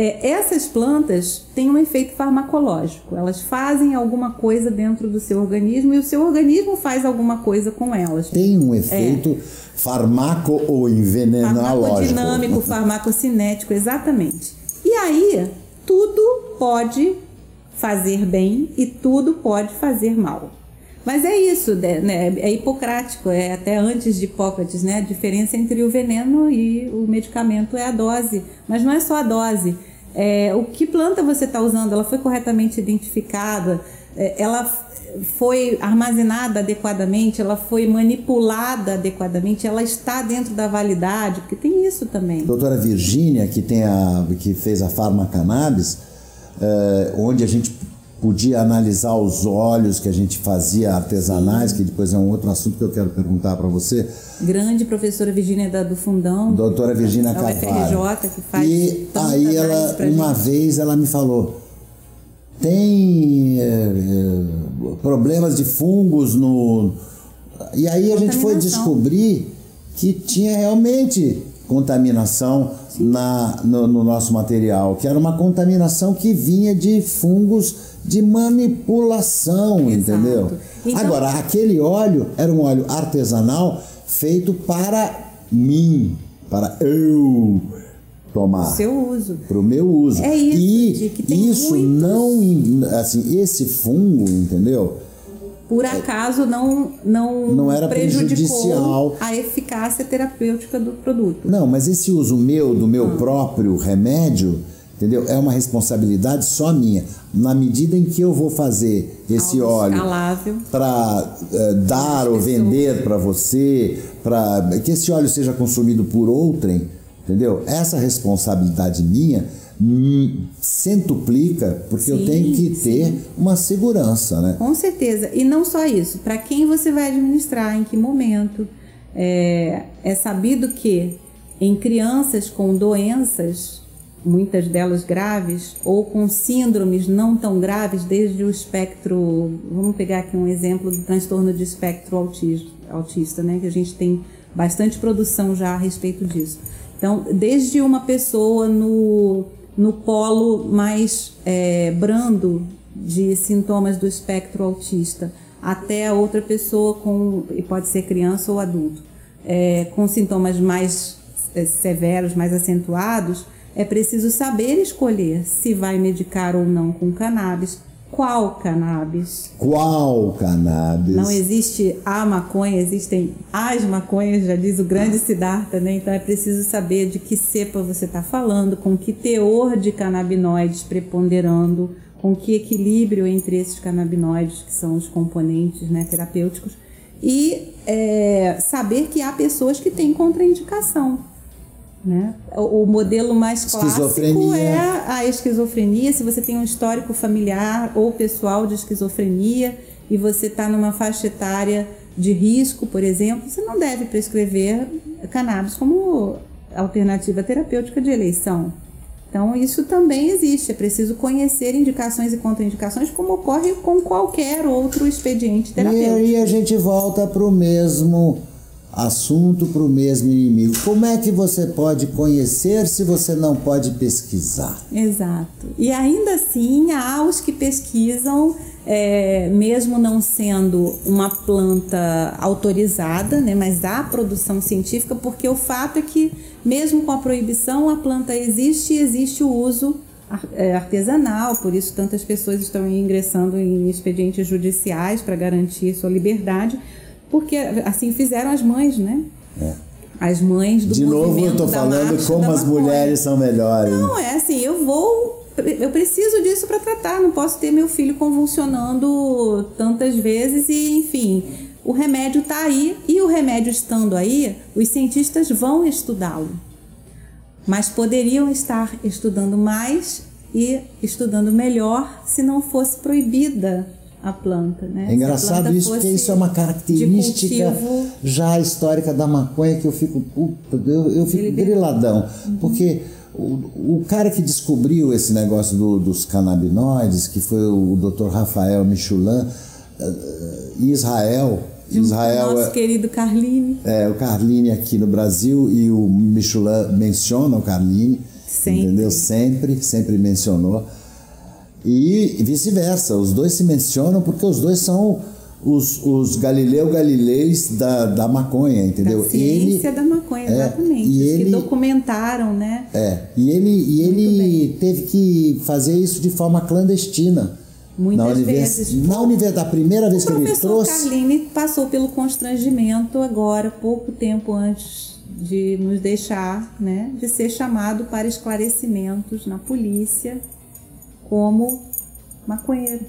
é, essas plantas têm um efeito farmacológico. Elas fazem alguma coisa dentro do seu organismo e o seu organismo faz alguma coisa com elas. Tem um efeito é. farmaco ou envenenológico. Farmacodinâmico, farmacocinético, exatamente. E aí, tudo pode fazer bem e tudo pode fazer mal. Mas é isso, né? né? É hipocrático, é até antes de Hipócrates, né? A diferença entre o veneno e o medicamento é a dose. Mas não é só a dose. É, o que planta você está usando? Ela foi corretamente identificada? É, ela foi armazenada adequadamente? Ela foi manipulada adequadamente? Ela está dentro da validade? Porque tem isso também. Doutora Virgínia, que, tem a, que fez a Farmacannabis, é, onde a gente podia analisar os óleos que a gente fazia artesanais, que depois é um outro assunto que eu quero perguntar para você. Grande professora Virgínia da do Fundão. Doutora Virgínia Carvalho. UFRJ, que faz E aí ela, uma gente. vez ela me falou, tem é, é, problemas de fungos no... E aí a gente foi descobrir que tinha realmente contaminação na, no, no, nosso material, que era uma contaminação que vinha de fungos de manipulação, Exato. entendeu? Então, Agora, aquele óleo era um óleo artesanal feito para mim, para eu tomar. Seu uso. Para o meu uso. É isso. E isso muitos... não, assim, esse fungo, entendeu? Por acaso não não, não era prejudicial a eficácia terapêutica do produto. Não, mas esse uso meu do meu ah. próprio remédio entendeu? É uma responsabilidade só minha. Na medida em que eu vou fazer esse Algo óleo para uh, dar ou vender para você, para que esse óleo seja consumido por outrem, entendeu? Essa responsabilidade minha centuplica porque sim, eu tenho que ter sim. uma segurança, né? Com certeza. E não só isso, para quem você vai administrar, em que momento. É, é sabido que em crianças com doenças muitas delas graves, ou com síndromes não tão graves, desde o espectro. Vamos pegar aqui um exemplo do transtorno de espectro autista, autista né? Que a gente tem bastante produção já a respeito disso. Então, desde uma pessoa no, no polo mais é, brando de sintomas do espectro autista, até a outra pessoa com, e pode ser criança ou adulto, é, com sintomas mais é, severos, mais acentuados, é preciso saber escolher se vai medicar ou não com cannabis. Qual cannabis? Qual cannabis? Não existe a maconha, existem as maconhas, já diz o grande Siddhartha, né? Então é preciso saber de que cepa você está falando, com que teor de canabinoides preponderando, com que equilíbrio entre esses canabinoides, que são os componentes né, terapêuticos, e é, saber que há pessoas que têm contraindicação. Né? O modelo mais clássico é a esquizofrenia. Se você tem um histórico familiar ou pessoal de esquizofrenia e você está numa faixa etária de risco, por exemplo, você não deve prescrever cannabis como alternativa terapêutica de eleição. Então, isso também existe. É preciso conhecer indicações e contraindicações, como ocorre com qualquer outro expediente terapêutico. E aí a gente volta para o mesmo assunto, para o mesmo inimigo. Como é que você pode conhecer se você não pode pesquisar? Exato. E ainda assim, há os que pesquisam é, mesmo não sendo uma planta autorizada, né, mas há produção científica, porque o fato é que, mesmo com a proibição, a planta existe e existe o uso é, artesanal, por isso tantas pessoas estão ingressando em expedientes judiciais para garantir sua liberdade, porque assim fizeram as mães, né? É. As mães do De novo eu estou falando como as mulheres são melhores. Não, é assim, eu vou eu preciso disso para tratar, não posso ter meu filho convulsionando tantas vezes e, enfim, o remédio está aí e o remédio estando aí, os cientistas vão estudá-lo. Mas poderiam estar estudando mais e estudando melhor se não fosse proibida a planta, né? É engraçado isso, porque isso é uma característica já histórica da maconha que eu fico, eu, eu fico griladão, uhum. porque o, o cara que descobriu esse negócio do, dos canabinoides, que foi o Dr. Rafael Michelin, eh, Israel. Israel nosso é, querido Carline. É, o Carline aqui no Brasil e o Michelin menciona o Carline. Sempre. Entendeu? Sempre, sempre mencionou. E vice-versa, os dois se mencionam porque os dois são os, os Galileu Galileis da, da maconha, entendeu? Da ciência ele, da maconha, é, exatamente. E ele, que documentaram, né? É, e ele, e ele teve que fazer isso de forma clandestina. Muitas na vezes. Na universidade, a primeira vez que ele trouxe. O professor Carline passou pelo constrangimento agora, pouco tempo antes de nos deixar, né, de ser chamado para esclarecimentos na polícia como maconheiro,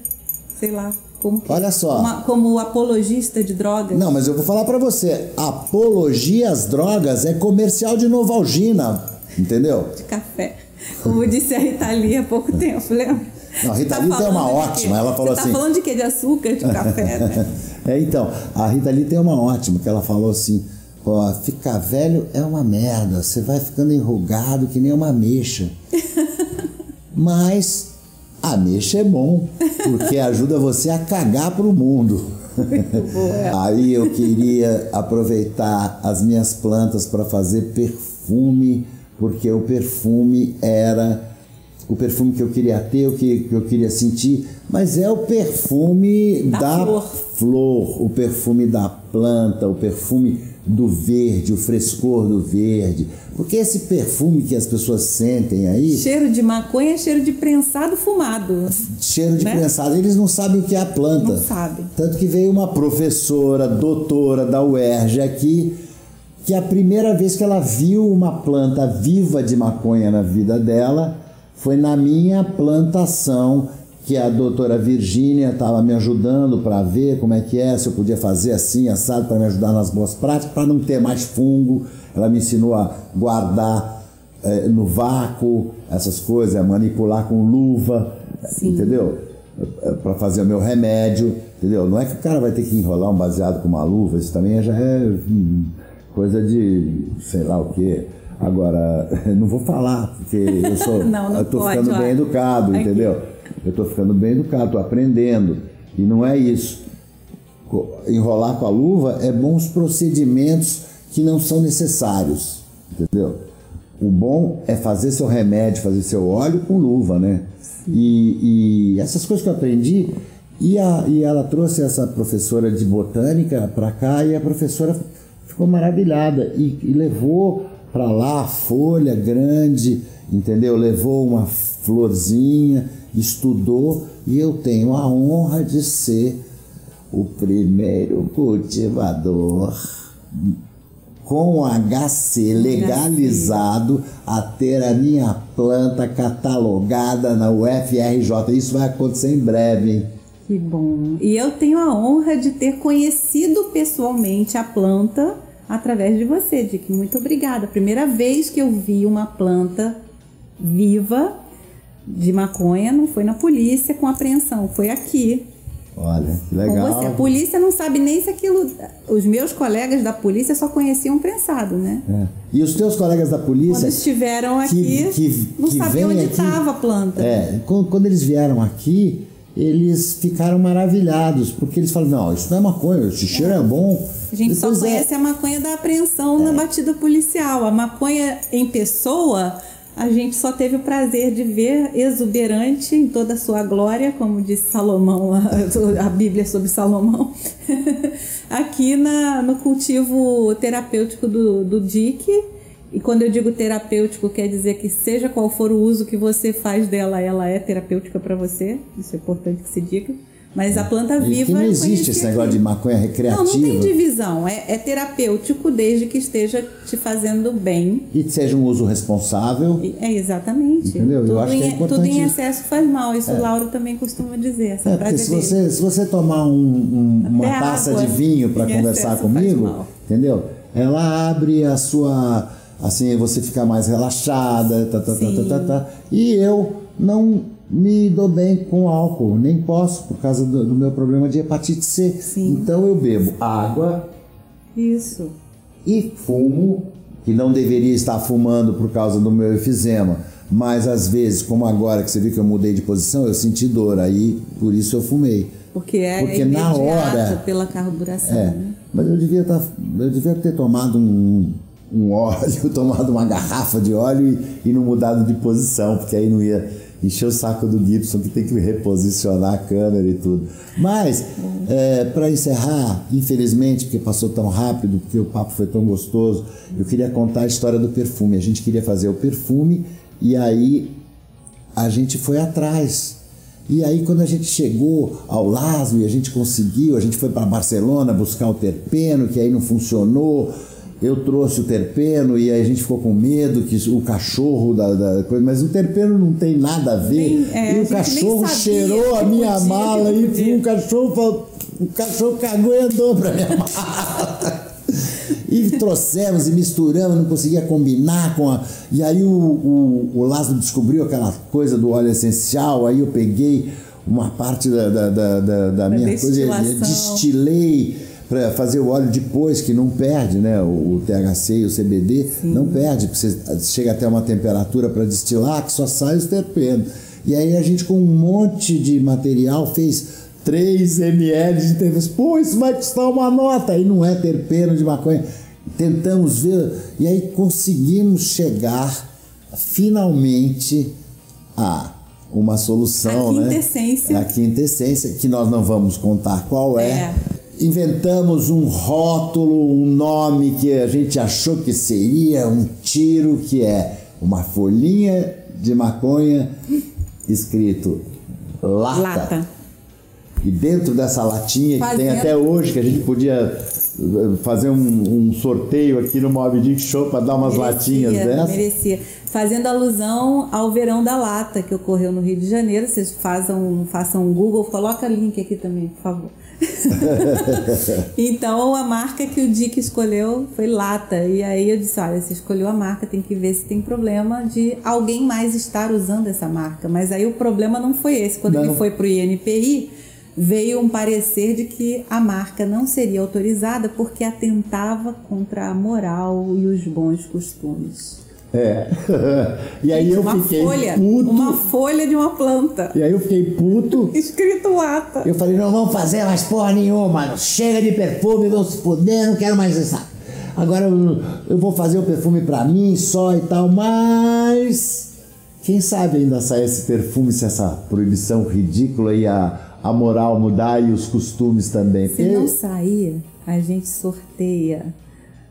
sei lá, como Olha só. Uma, como apologista de drogas. Não, mas eu vou falar para você. Apologia às drogas é comercial de Novalgina, entendeu? De café. Como disse a Rita Lee há pouco tempo, lembra? Não, a Rita tá Lee tem uma ótima. Ela falou Você assim. Tá falando de quê? De açúcar, de café, né? é, então, a Rita Lee tem uma ótima, que ela falou assim. Pô, ficar velho é uma merda. Você vai ficando enrugado que nem uma ameixa. Mas a mexa é bom, porque ajuda você a cagar para o mundo. Aí eu queria aproveitar as minhas plantas para fazer perfume, porque o perfume era o perfume que eu queria ter, o que, que eu queria sentir, mas é o perfume da, da flor. flor, o perfume da planta, o perfume do verde, o frescor do verde. Porque esse perfume que as pessoas sentem aí. Cheiro de maconha é cheiro de prensado fumado. Cheiro de né? prensado, eles não sabem o que é a planta. Não sabem. Tanto que veio uma professora, doutora da UERJ aqui, que a primeira vez que ela viu uma planta viva de maconha na vida dela foi na minha plantação que a doutora Virgínia estava me ajudando para ver como é que é, se eu podia fazer assim, assado, para me ajudar nas boas práticas, para não ter mais fungo. Ela me ensinou a guardar é, no vácuo essas coisas, a manipular com luva, Sim. entendeu? Eh, para fazer o meu remédio, entendeu? Não é que o cara vai ter que enrolar um baseado com uma luva, isso também já é hum, coisa de sei lá o quê. Agora, não vou falar, porque eu sou. não, não eu tô pode, ficando ó. bem educado, Aqui. entendeu? Eu estou ficando bem educado, estou aprendendo. E não é isso. Enrolar com a luva é bons procedimentos que não são necessários, entendeu? O bom é fazer seu remédio, fazer seu óleo com luva, né? E, e essas coisas que eu aprendi, e, a, e ela trouxe essa professora de botânica para cá e a professora ficou maravilhada e, e levou para lá a folha grande, entendeu? Levou uma florzinha estudou e eu tenho a honra de ser o primeiro cultivador com HC legalizado a ter a minha planta catalogada na UFRJ. Isso vai acontecer em breve, hein? Que bom. E eu tenho a honra de ter conhecido pessoalmente a planta através de você, Dick. Muito obrigada. Primeira vez que eu vi uma planta viva de maconha não foi na polícia com apreensão, foi aqui. Olha, que legal. Com você. A polícia não sabe nem se aquilo. Os meus colegas da polícia só conheciam prensado, né? É. E os teus colegas da polícia. Quando estiveram aqui, que, que, não sabiam onde estava a planta. É, quando eles vieram aqui, eles ficaram maravilhados, porque eles falam, não, isso não é maconha, esse cheiro é, é bom. A gente Depois só é conhece é... a maconha da apreensão é. na batida policial. A maconha em pessoa, a gente só teve o prazer de ver exuberante em toda a sua glória, como disse Salomão, a, a Bíblia sobre Salomão, aqui na, no cultivo terapêutico do, do Dick e quando eu digo terapêutico, quer dizer que seja qual for o uso que você faz dela, ela é terapêutica para você. Isso é importante que se diga. Mas a planta e viva. não existe esse negócio de maconha recreativa. Não, não tem divisão. É, é, terapêutico desde que esteja te fazendo bem. E seja um uso responsável. É, exatamente. Entendeu? Tudo Eu acho em, que é importante. Tudo em excesso faz mal. Isso é. o Lauro também costuma dizer. Essa é, porque se você, se você tomar um, um, uma taça de vinho para conversar comigo, entendeu? Ela abre a sua assim você ficar mais relaxada, tá, tá, tá, tá, tá, tá, E eu não me dou bem com álcool, nem posso por causa do, do meu problema de hepatite C. Sim. Então eu bebo água. Isso. E fumo, que não deveria estar fumando por causa do meu efizema. Mas às vezes, como agora que você viu que eu mudei de posição, eu senti dor, aí por isso eu fumei. Porque é Porque na hora pela carburação. É, né? Mas eu devia, tá, eu devia ter tomado um, um óleo, tomado uma garrafa de óleo e, e não mudado de posição, porque aí não ia encher o saco do Gibson que tem que reposicionar a câmera e tudo. Mas, é, para encerrar, infelizmente, porque passou tão rápido, porque o papo foi tão gostoso, eu queria contar a história do perfume. A gente queria fazer o perfume e aí a gente foi atrás. E aí, quando a gente chegou ao Lasmo e a gente conseguiu, a gente foi para Barcelona buscar o terpeno, que aí não funcionou eu trouxe o terpeno e aí a gente ficou com medo que o cachorro da, da coisa, mas o terpeno não tem nada a ver. Nem, é, e o cachorro cheirou a minha podia, mala e o cachorro, o cachorro cagou e andou para minha mala. E trouxemos e misturamos, não conseguia combinar com a. E aí o, o, o Lázaro descobriu aquela coisa do óleo essencial, aí eu peguei uma parte da, da, da, da, da minha coisa, destilei para fazer o óleo depois, que não perde, né? O, THC e o CBD Sim. não perde, porque você chega até uma temperatura para destilar que só sai os terpenos. E aí a gente com um monte de material fez 3 ml de terpeno. Pô, isso vai custar uma nota. Aí não é terpeno de maconha. Tentamos ver e aí conseguimos chegar finalmente a uma solução, a quintessência. né? A quintessência, que nós não vamos contar qual é. é inventamos um rótulo, um nome que a gente achou que seria um tiro, que é uma folhinha de maconha escrito lata. lata. E dentro dessa latinha, que tem até hoje, que a gente podia eh, fazer um, um sorteio aqui no Mob Dick Show para dar umas merecia, latinhas dessas. Merecia. Fazendo alusão ao verão da lata que ocorreu no Rio de Janeiro. Vocês façam, façam um Google, coloca link aqui também, por favor. então a marca que o Dick escolheu foi lata. E aí eu disse: olha, você escolheu a marca, tem que ver se tem problema de alguém mais estar usando essa marca. Mas aí o problema não foi esse. Quando não. ele foi para o INPI, veio um parecer de que a marca não seria autorizada porque atentava contra a moral e os bons costumes. É. e aí eu uma fiquei folha, puto. Uma folha de uma planta. E aí eu fiquei puto. Escrito lata. Eu falei, não vamos fazer mais porra nenhuma, chega de perfume, vamos se fuder, não quero mais isso. Agora eu, eu vou fazer o perfume pra mim só e tal, mas quem sabe ainda sai esse perfume se essa proibição ridícula e a, a moral mudar e os costumes também. Se Porque... não sair, a gente sorteia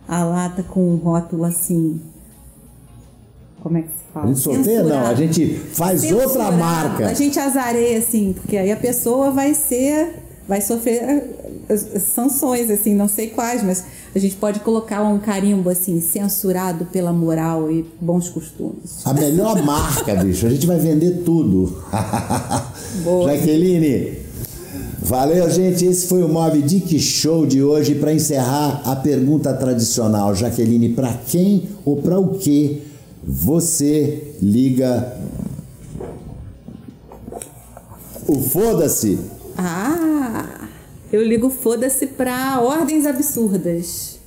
a lata com um rótulo assim como é que se fala? A gente sorteia não, a gente faz Censurado. outra marca. A gente azareia assim, porque aí a pessoa vai ser, vai sofrer eh, sanções assim, não sei quais, mas a gente pode colocar um carimbo assim, censurado pela moral e bons costumes. A melhor marca, bicho, a gente vai vender tudo. Boa. Jaqueline, Valeu, gente. Esse foi o Mob Dick Show de hoje. Para encerrar, a pergunta tradicional, Jaqueline: para quem ou para o que você liga o foda-se Ah, eu ligo foda-se pra ordens absurdas.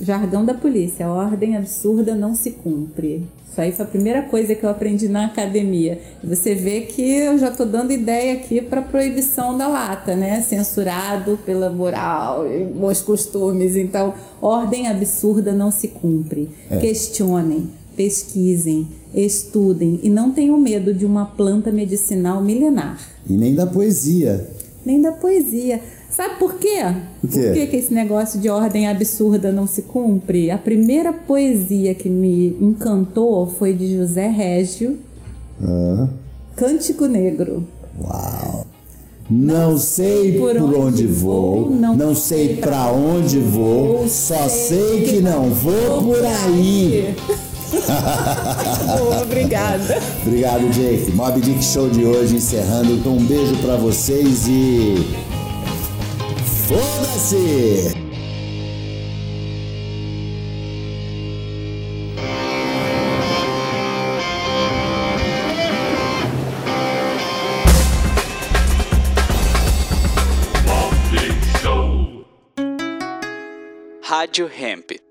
Jargão da polícia, ordem absurda não se cumpre. Isso aí foi a primeira coisa que eu aprendi na academia. Você vê que eu já estou dando ideia aqui para proibição da lata, né? Censurado pela moral e bons costumes. Então, ordem absurda não se cumpre. É. Questionem, pesquisem, estudem e não tenham medo de uma planta medicinal milenar. E nem da poesia. Nem da poesia. Sabe por quê? Por que, que esse negócio de ordem absurda não se cumpre? A primeira poesia que me encantou foi de José Régio, ah. Cântico Negro. Uau! Não sei por onde, onde vou, não, não sei para onde vou, só sei que não vou por aí. Boa, obrigada. Obrigado, Jake. Mob Dick Show de hoje encerrando. Um beijo para vocês e Foda-se! Rádio Hemp.